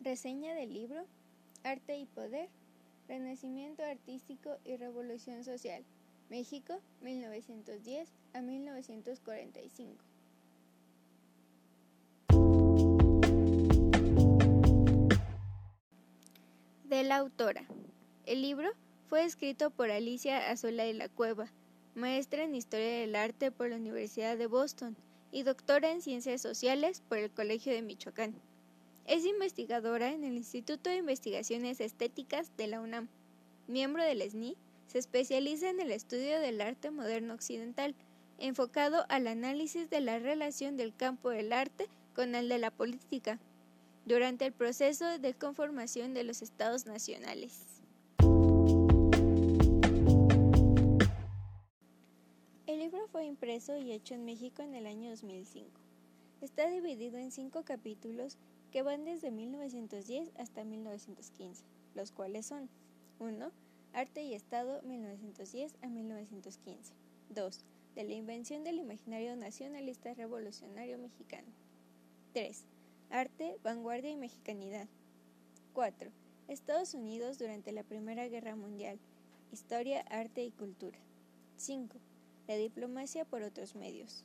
Reseña del libro Arte y Poder, Renacimiento Artístico y Revolución Social, México, 1910 a 1945. De la autora. El libro fue escrito por Alicia Azola de la Cueva, maestra en Historia del Arte por la Universidad de Boston y doctora en Ciencias Sociales por el Colegio de Michoacán. Es investigadora en el Instituto de Investigaciones Estéticas de la UNAM. Miembro del SNI, se especializa en el estudio del arte moderno occidental, enfocado al análisis de la relación del campo del arte con el de la política, durante el proceso de conformación de los estados nacionales. El libro fue impreso y hecho en México en el año 2005. Está dividido en cinco capítulos que van desde 1910 hasta 1915, los cuales son 1. Arte y Estado 1910 a 1915. 2. De la invención del imaginario nacionalista revolucionario mexicano. 3. Arte, vanguardia y mexicanidad. 4. Estados Unidos durante la Primera Guerra Mundial. Historia, arte y cultura. 5. La diplomacia por otros medios.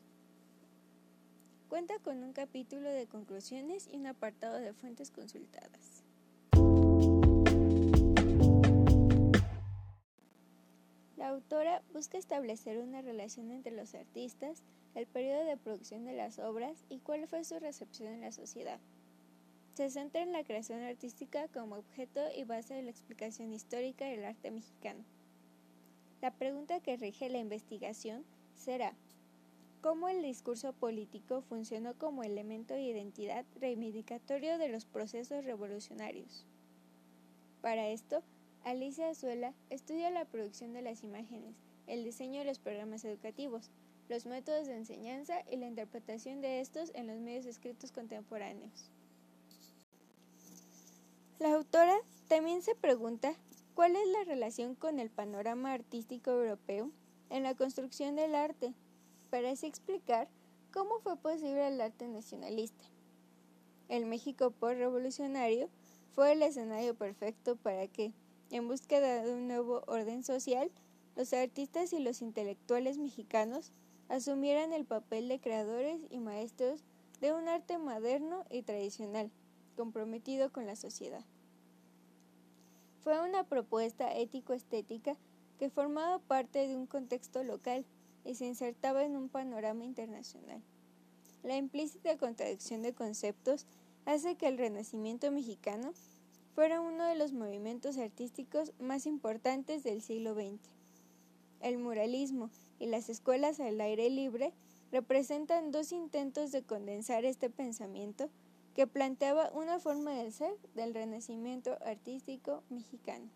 Cuenta con un capítulo de conclusiones y un apartado de fuentes consultadas. La autora busca establecer una relación entre los artistas, el periodo de producción de las obras y cuál fue su recepción en la sociedad. Se centra en la creación artística como objeto y base de la explicación histórica del arte mexicano. La pregunta que rige la investigación será cómo el discurso político funcionó como elemento de identidad reivindicatorio de los procesos revolucionarios. Para esto, Alicia Azuela estudia la producción de las imágenes, el diseño de los programas educativos, los métodos de enseñanza y la interpretación de estos en los medios escritos contemporáneos. La autora también se pregunta cuál es la relación con el panorama artístico europeo en la construcción del arte para así explicar cómo fue posible el arte nacionalista. El México por-revolucionario fue el escenario perfecto para que, en búsqueda de un nuevo orden social, los artistas y los intelectuales mexicanos asumieran el papel de creadores y maestros de un arte moderno y tradicional, comprometido con la sociedad. Fue una propuesta ético-estética que formaba parte de un contexto local y se insertaba en un panorama internacional. La implícita contradicción de conceptos hace que el Renacimiento mexicano fuera uno de los movimientos artísticos más importantes del siglo XX. El muralismo y las escuelas al aire libre representan dos intentos de condensar este pensamiento que planteaba una forma de ser del renacimiento artístico mexicano.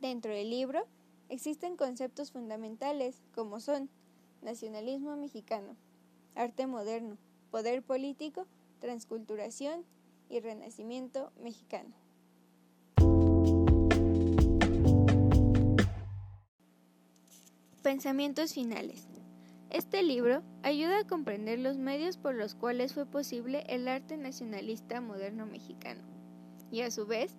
Dentro del libro Existen conceptos fundamentales como son nacionalismo mexicano, arte moderno, poder político, transculturación y renacimiento mexicano. Pensamientos finales. Este libro ayuda a comprender los medios por los cuales fue posible el arte nacionalista moderno mexicano y a su vez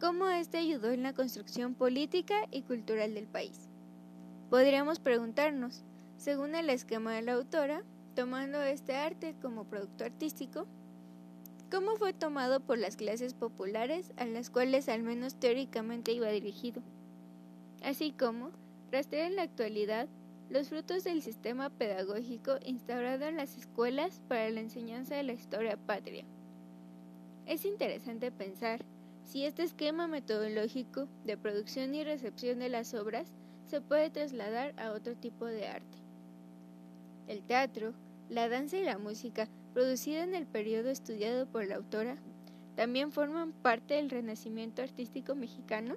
cómo éste ayudó en la construcción política y cultural del país. Podríamos preguntarnos, según el esquema de la autora, tomando este arte como producto artístico, ¿cómo fue tomado por las clases populares a las cuales al menos teóricamente iba dirigido? Así como rastrear en la actualidad los frutos del sistema pedagógico instaurado en las escuelas para la enseñanza de la historia patria. Es interesante pensar si este esquema metodológico de producción y recepción de las obras se puede trasladar a otro tipo de arte. El teatro, la danza y la música, producida en el periodo estudiado por la autora, también forman parte del renacimiento artístico mexicano.